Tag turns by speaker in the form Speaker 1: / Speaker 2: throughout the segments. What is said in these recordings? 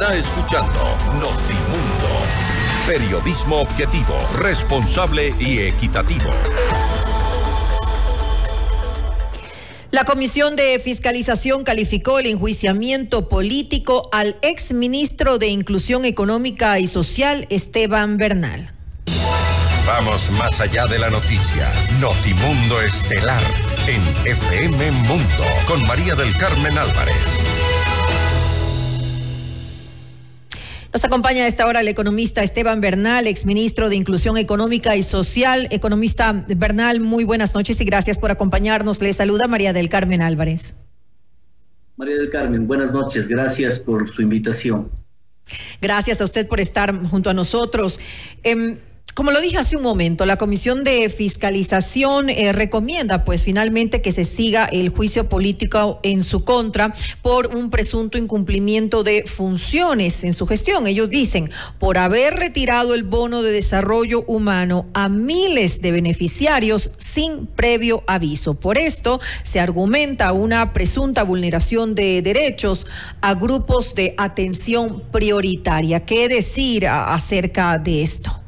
Speaker 1: Está escuchando Notimundo. Periodismo objetivo, responsable y equitativo.
Speaker 2: La Comisión de Fiscalización calificó el enjuiciamiento político al exministro de Inclusión Económica y Social, Esteban Bernal.
Speaker 1: Vamos más allá de la noticia. Notimundo Estelar en FM Mundo con María del Carmen Álvarez.
Speaker 2: Nos acompaña a esta hora el economista Esteban Bernal, exministro de Inclusión Económica y Social. Economista Bernal, muy buenas noches y gracias por acompañarnos. Le saluda María del Carmen Álvarez.
Speaker 3: María del Carmen, buenas noches. Gracias por su invitación.
Speaker 2: Gracias a usted por estar junto a nosotros. Em, como lo dije hace un momento, la Comisión de Fiscalización eh, recomienda pues finalmente que se siga el juicio político en su contra por un presunto incumplimiento de funciones en su gestión. Ellos dicen, por haber retirado el bono de desarrollo humano a miles de beneficiarios sin previo aviso. Por esto se argumenta una presunta vulneración de derechos a grupos de atención prioritaria. ¿Qué decir acerca de esto?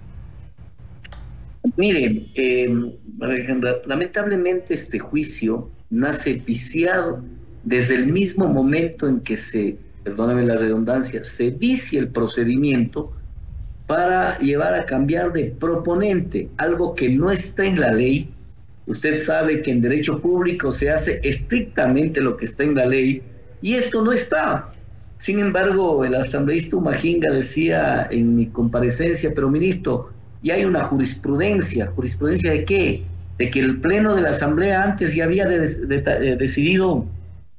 Speaker 3: Mire, eh, Alejandra, lamentablemente este juicio nace viciado desde el mismo momento en que se, perdóname la redundancia, se vicia el procedimiento para llevar a cambiar de proponente, algo que no está en la ley. Usted sabe que en derecho público se hace estrictamente lo que está en la ley y esto no está. Sin embargo, el asambleísta Umajinga decía en mi comparecencia, pero ministro, y hay una jurisprudencia. ¿Jurisprudencia de qué? De que el Pleno de la Asamblea antes ya había eh, decidido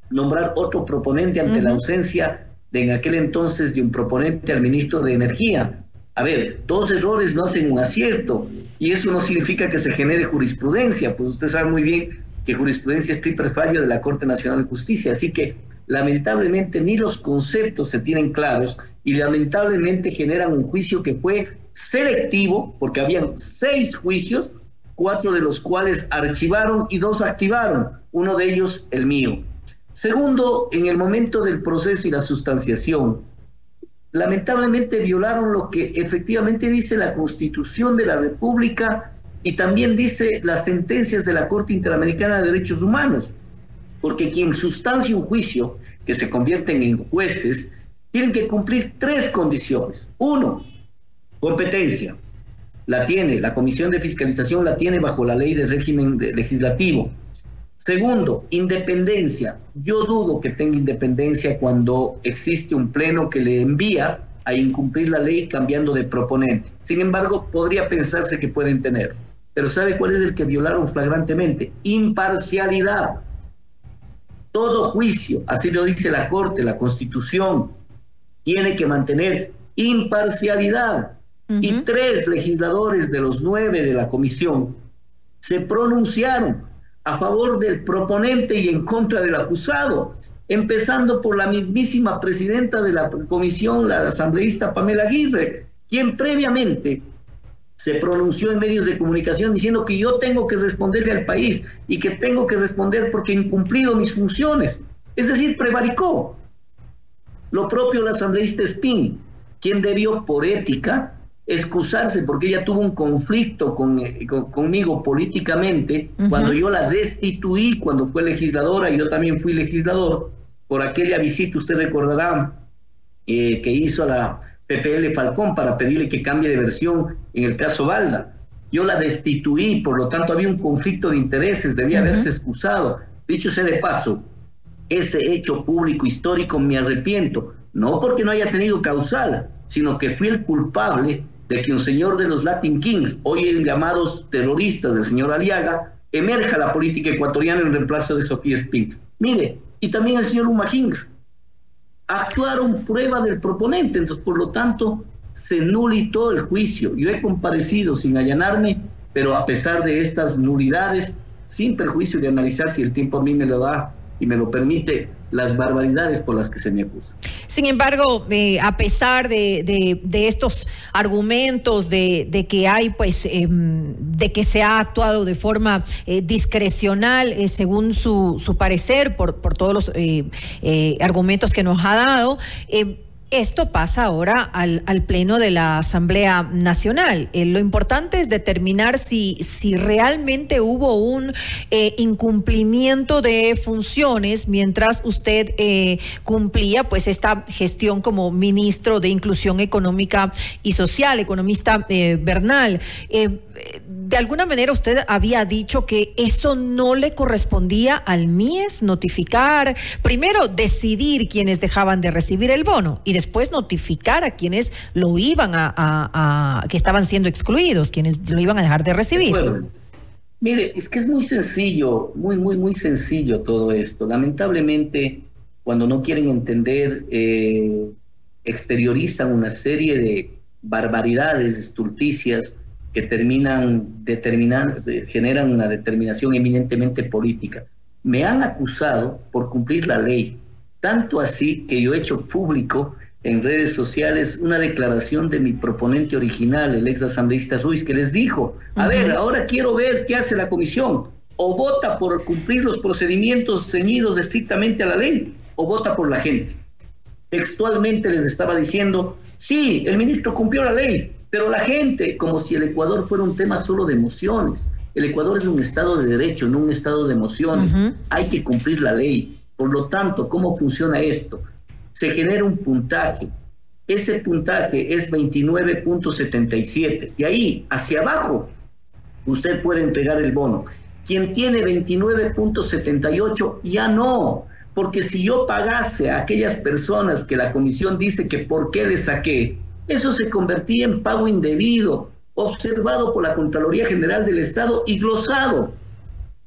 Speaker 3: nombrar otro proponente ante la ausencia de en aquel entonces de un proponente al ministro de Energía. A ver, dos errores no hacen un acierto y eso no significa que se genere jurisprudencia, pues usted sabe muy bien que jurisprudencia es triple fallo de la Corte Nacional de Justicia, así que lamentablemente ni los conceptos se tienen claros y lamentablemente generan un juicio que fue selectivo, porque habían seis juicios, cuatro de los cuales archivaron y dos activaron, uno de ellos el mío. Segundo, en el momento del proceso y la sustanciación, lamentablemente violaron lo que efectivamente dice la Constitución de la República y también dice las sentencias de la Corte Interamericana de Derechos Humanos, porque quien sustancia un juicio que se convierten en jueces tienen que cumplir tres condiciones. Uno, Competencia. La tiene, la Comisión de Fiscalización la tiene bajo la ley de régimen legislativo. Segundo, independencia. Yo dudo que tenga independencia cuando existe un pleno que le envía a incumplir la ley cambiando de proponente. Sin embargo, podría pensarse que pueden tener. Pero ¿sabe cuál es el que violaron flagrantemente? Imparcialidad. Todo juicio, así lo dice la Corte, la Constitución, tiene que mantener imparcialidad. Y tres legisladores de los nueve de la comisión se pronunciaron a favor del proponente y en contra del acusado, empezando por la mismísima presidenta de la comisión, la asambleísta Pamela Aguirre, quien previamente se pronunció en medios de comunicación diciendo que yo tengo que responderle al país y que tengo que responder porque he incumplido mis funciones. Es decir, prevaricó. Lo propio la asambleísta Spin, quien debió por ética excusarse porque ella tuvo un conflicto eh, con, conmigo políticamente cuando yo la destituí cuando fue legisladora y yo también fui legislador por aquella visita, usted recordará, eh, que hizo a la PPL Falcón para pedirle que cambie de versión en el caso Valda. Yo la destituí, por lo tanto había un conflicto de intereses, debía haberse excusado. Dicho sea de paso, ese hecho público histórico me arrepiento, no porque no haya tenido causal, sino que fui el culpable que un señor de los Latin Kings, hoy llamados terroristas del señor Aliaga, emerja la política ecuatoriana en reemplazo de Sofía Spink. Mire, y también el señor Umajinga. Actuaron prueba del proponente, entonces por lo tanto se nulitó el juicio. Yo he comparecido sin allanarme, pero a pesar de estas nulidades, sin perjuicio de analizar si el tiempo a mí me lo da y me lo permite, las barbaridades por las que se me acusa.
Speaker 2: Sin embargo, eh, a pesar de, estos argumentos de, que hay, pues, em, de que se ha actuado de forma eh, discrecional, eh, según su, su, parecer, por, por todos los argumentos que nos ha dado, esto pasa ahora al, Pleno de la Asamblea Nacional. Eh, lo importante es determinar si, si realmente hubo un eh, incumplimiento de funciones mientras usted eh, cumplía pues esta gestión como ministro de Inclusión Económica y Social, economista Bernal de alguna manera usted había dicho que eso no le correspondía al MIES notificar, primero decidir quienes dejaban de recibir el bono y después notificar a quienes lo iban a, que estaban siendo excluidos, quienes lo iban a dejar de recibir.
Speaker 3: Mire, es que es muy sencillo, muy, muy, muy sencillo todo esto. Lamentablemente, cuando no quieren entender, eh, exteriorizan una serie de barbaridades, estulticias, que terminan determinan, generan una determinación eminentemente política. Me han acusado por cumplir la ley, tanto así que yo he hecho público en redes sociales una declaración de mi proponente original, el ex asambleísta Ruiz, que les dijo, a ver, ahora quiero ver qué hace la comisión, o vota por cumplir los procedimientos ceñidos estrictamente a la ley, o vota por la gente. Textualmente les estaba diciendo, sí, el ministro cumplió la ley, pero la gente, como si el Ecuador fuera un tema solo de emociones. El Ecuador es un estado de derecho, no un estado de emociones. Hay que cumplir la ley. Por lo tanto, ¿cómo funciona esto? Se genera un puntaje. Ese puntaje es 29.77. Y ahí, hacia abajo, usted puede entregar el bono. Quien tiene 29.78, ya no. Porque si yo pagase a aquellas personas que la comisión dice que por qué le saqué, eso se convertía en pago indebido, observado por la Contraloría General del Estado y glosado.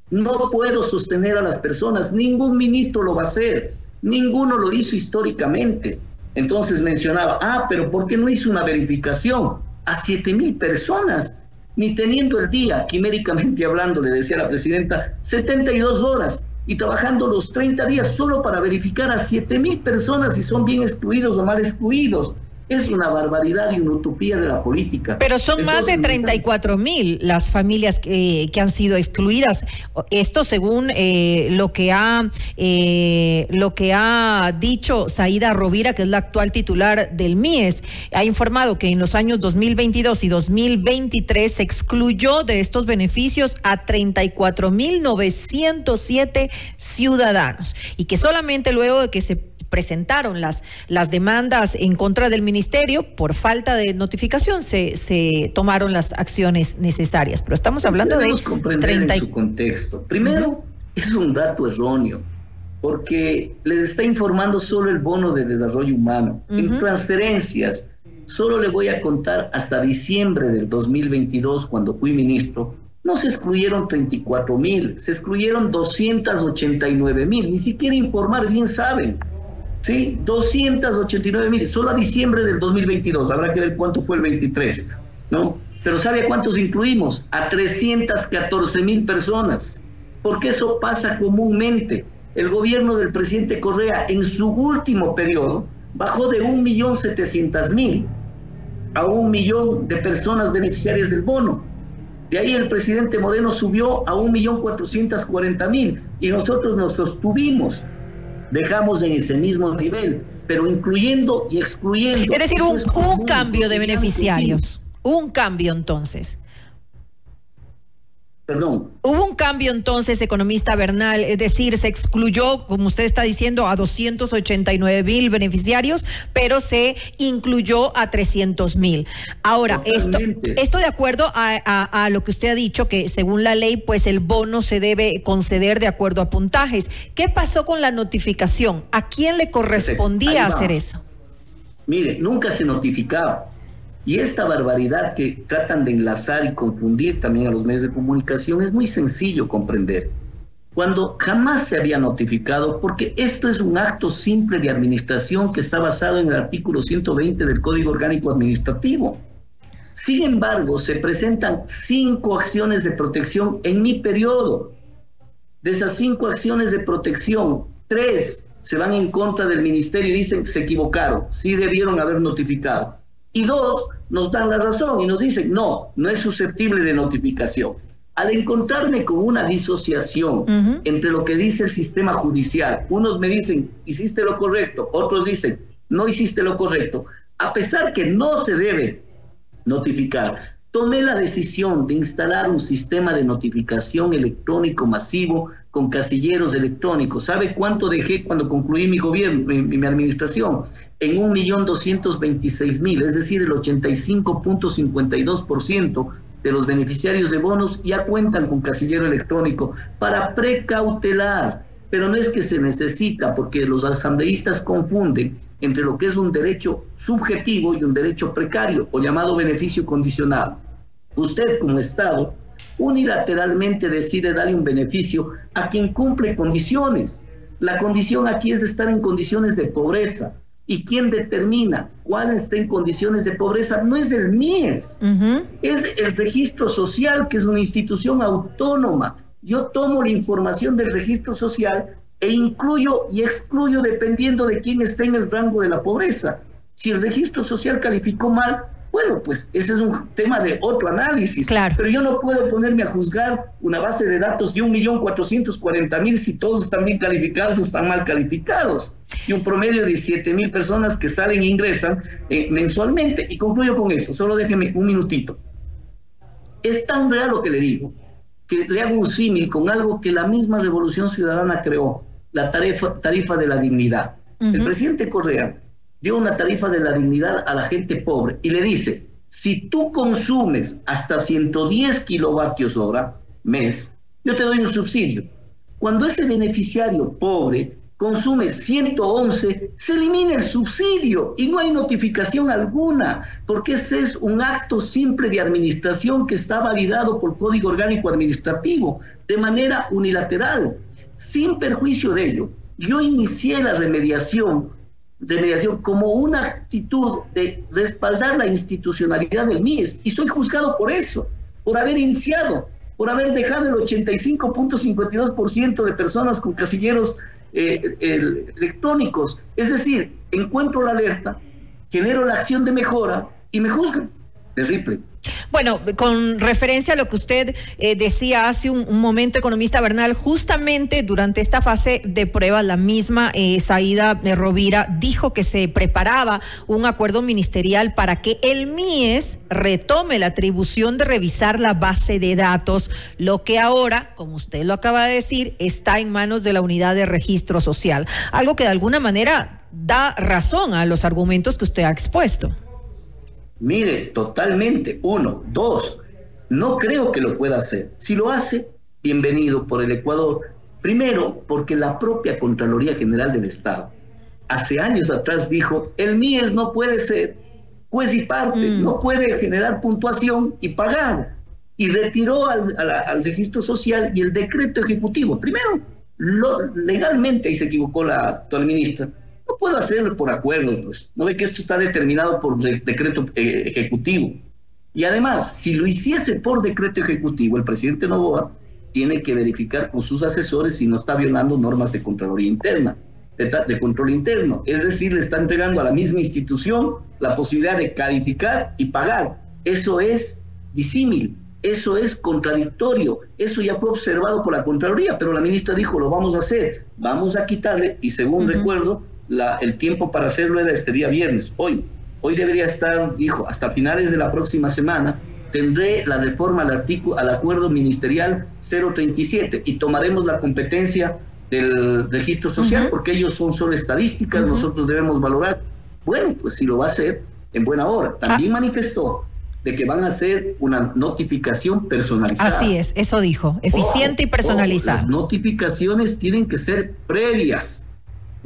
Speaker 3: No puedo sostener a las personas, ningún ministro lo va a hacer, ninguno lo hizo históricamente. Entonces mencionaba, ah, pero ¿por qué no hizo una verificación a siete mil personas? Ni teniendo el día, quiméricamente hablando, le decía la presidenta, 72 horas y trabajando los 30 días solo para verificar a siete mil personas si son bien excluidos o mal excluidos es una barbaridad y una utopía de la política.
Speaker 2: Pero son más de 34 mil las familias que, han sido excluidas. Esto según eh, lo que ha eh, lo que ha dicho Saida Rovira, que es la actual titular del MIES, ha informado que en los años 2022 y 2023 se excluyó de estos beneficios a 34 mil 907 ciudadanos y que solamente luego de que se presentaron las, las demandas en contra del ministerio, por falta de notificación se, se tomaron las acciones necesarias. Pero estamos hablando de...
Speaker 3: comprender en su contexto. Primero, es un dato erróneo, porque les está informando solo el bono de desarrollo humano. En transferencias, solo le voy a contar hasta diciembre del 2022, cuando fui ministro, no se excluyeron 34 mil, se excluyeron 289 mil, ni siquiera informar bien saben. ¿Sí? 289 mil, solo a diciembre del 2022, habrá que ver cuánto fue el 23, ¿no? Pero ¿sabe a cuántos incluimos? A 314 mil personas, porque eso pasa comúnmente. El gobierno del presidente Correa en su último periodo bajó de 1.700.000 a un millón de personas beneficiarias del bono. De ahí el presidente Moreno subió a 1.440.000 y nosotros nos sostuvimos dejamos en ese mismo nivel, pero incluyendo y excluyendo.
Speaker 2: Es decir, un, un cambio de beneficiarios, un cambio entonces.
Speaker 3: Perdón.
Speaker 2: Hubo un cambio entonces, economista Bernal, es decir, se excluyó, como usted está diciendo, a 289 mil beneficiarios, pero se incluyó a 300 mil. Ahora, esto, esto de acuerdo a, lo que usted ha dicho, que según la ley, pues el bono se debe conceder de acuerdo a puntajes. ¿Qué pasó con la notificación? ¿A quién le correspondía hacer eso?
Speaker 3: Mire, nunca se notificaba. Y esta barbaridad que tratan de enlazar y confundir también a los medios de comunicación es muy sencillo comprender. Cuando jamás se había notificado, porque esto es un acto simple de administración que está basado en el artículo 120 del Código Orgánico Administrativo. Sin embargo, se presentan cinco acciones de protección en mi periodo. De esas cinco acciones de protección, tres se van en contra del ministerio y dicen que se equivocaron, sí debieron haber notificado y dos nos dan la razón y nos dicen, no, no es susceptible de notificación. Al encontrarme con una disociación entre lo que dice el sistema judicial, unos me dicen, hiciste lo correcto, otros dicen, no hiciste lo correcto, a pesar que no se debe notificar, tomé la decisión de instalar un sistema de notificación electrónico masivo con casilleros electrónicos. ¿Sabe cuánto dejé cuando concluí mi gobierno, mi, mi administración? En un millón doscientos veintiséis mil, es decir, el 85.52% de los beneficiarios de bonos ya cuentan con casillero electrónico para precautelar. Pero no es que se necesita, porque los asambleístas confunden entre lo que es un derecho subjetivo y un derecho precario o llamado beneficio condicionado. Usted como Estado unilateralmente decide darle un beneficio a quien cumple condiciones. La condición aquí es estar en condiciones de pobreza. ¿Y quién determina cuál está en condiciones de pobreza? No es el MIES, es el registro social, que es una institución autónoma. Yo tomo la información del registro social e incluyo y excluyo dependiendo de quién está en el rango de la pobreza. Si el registro social calificó mal, bueno, pues ese es un tema de otro análisis.
Speaker 2: Claro.
Speaker 3: Pero yo no puedo ponerme a juzgar una base de datos de 1.440.000 si todos están bien calificados o están mal calificados. Y un promedio de 7.000 personas que salen e ingresan eh, mensualmente. Y concluyo con esto, solo déjeme un minutito. Es tan real lo que le digo, que le hago un símil con algo que la misma Revolución Ciudadana creó, la tarifa, tarifa de la dignidad. Uh -huh. El presidente Correa dio una tarifa de la dignidad a la gente pobre y le dice, si tú consumes hasta 110 kilovatios hora mes, yo te doy un subsidio. Cuando ese beneficiario pobre consume 111, se elimina el subsidio y no hay notificación alguna, porque ese es un acto simple de administración que está validado por Código Orgánico Administrativo de manera unilateral. Sin perjuicio de ello, yo inicié la remediación de mediación como una actitud de respaldar la institucionalidad del MIES y soy juzgado por eso, por haber iniciado, por haber dejado el 85.52% de personas con casilleros eh, electrónicos. Es decir, encuentro la alerta, genero la acción de mejora y me juzgan. Terrible.
Speaker 2: Bueno, con referencia a lo que usted eh, decía hace un, momento, economista Bernal, justamente durante esta fase de prueba, la misma eh, Saída Rovira dijo que se preparaba un acuerdo ministerial para que el MIES retome la atribución de revisar la base de datos, lo que ahora, como usted lo acaba de decir, está en manos de la unidad de registro social. Algo que de alguna manera da razón a los argumentos que usted ha expuesto.
Speaker 3: Mire, totalmente. Uno. Dos. No creo que lo pueda hacer. Si lo hace, bienvenido por el Ecuador. Primero, porque la propia Contraloría General del Estado hace años atrás dijo, el MIES no puede ser juez y parte, mm. no puede generar puntuación y pagar. Y retiró al, al, al, registro social y el decreto ejecutivo. Primero, lo, legalmente, ahí se equivocó la actual ministra, no puedo hacerlo por acuerdo, pues. No ve que esto está determinado por de decreto eh, ejecutivo. Y además, si lo hiciese por decreto ejecutivo, el presidente Novoa tiene que verificar con sus asesores si no está violando normas de Contraloría Interna, de, de control interno. Es decir, le está entregando a la misma institución la posibilidad de calificar y pagar. Eso es disímil, eso es contradictorio, eso ya fue observado por la Contraloría, pero la ministra dijo, lo vamos a hacer, vamos a quitarle, y según uh -huh. recuerdo, la, el tiempo para hacerlo era este día viernes, hoy. Hoy debería estar, dijo, hasta finales de la próxima semana, tendré la reforma al, artículo, al acuerdo ministerial 037 y tomaremos la competencia del registro social, uh -huh. porque ellos son solo estadísticas, uh -huh. nosotros debemos valorar. Bueno, pues si lo va a hacer, en buena hora. También ah. manifestó de que van a hacer una notificación personalizada.
Speaker 2: Así es, eso dijo, eficiente y personalizada.
Speaker 3: Las notificaciones tienen que ser previas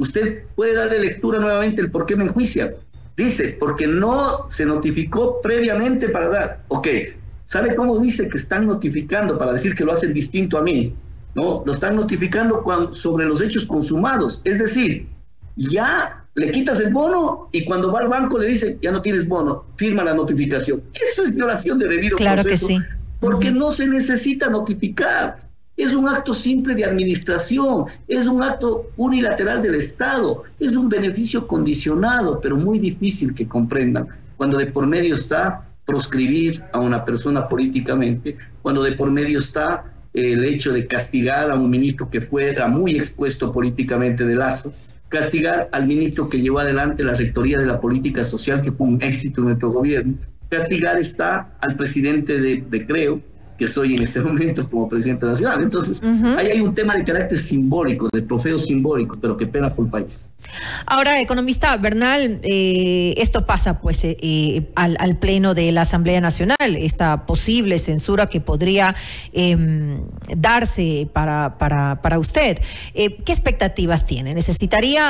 Speaker 3: usted puede darle lectura nuevamente el por qué me enjuician. Dice, porque no se notificó previamente para dar. Ok, ¿sabe cómo dice que están notificando para decir que lo hacen distinto a mí? No, lo están notificando cuando, sobre los hechos consumados. Es decir, ya le quitas el bono y cuando va al banco le dice, ya no tienes bono, firma la notificación. Eso es violación de debido
Speaker 2: claro
Speaker 3: proceso.
Speaker 2: Que sí.
Speaker 3: Porque uh -huh. no se necesita notificar. Es un acto simple de administración, es un acto unilateral del Estado, es un beneficio condicionado, pero muy difícil que comprendan cuando de por medio está proscribir a una persona políticamente, cuando de por medio está el hecho de castigar a un ministro que fuera muy expuesto políticamente de lazo, castigar al ministro que llevó adelante la rectoría de la política social, que fue un éxito en nuestro gobierno. Castigar está al presidente de, de Creo, que soy en este momento como presidente nacional. Entonces, ahí hay un tema de carácter simbólico, de trofeo simbólico, pero que pena por el país.
Speaker 2: Ahora, economista Bernal, eh, esto pasa pues eh, eh, al, al, Pleno de la Asamblea Nacional, esta posible censura que podría eh, darse para, para, para usted. ¿Qué expectativas tiene? ¿Necesitaría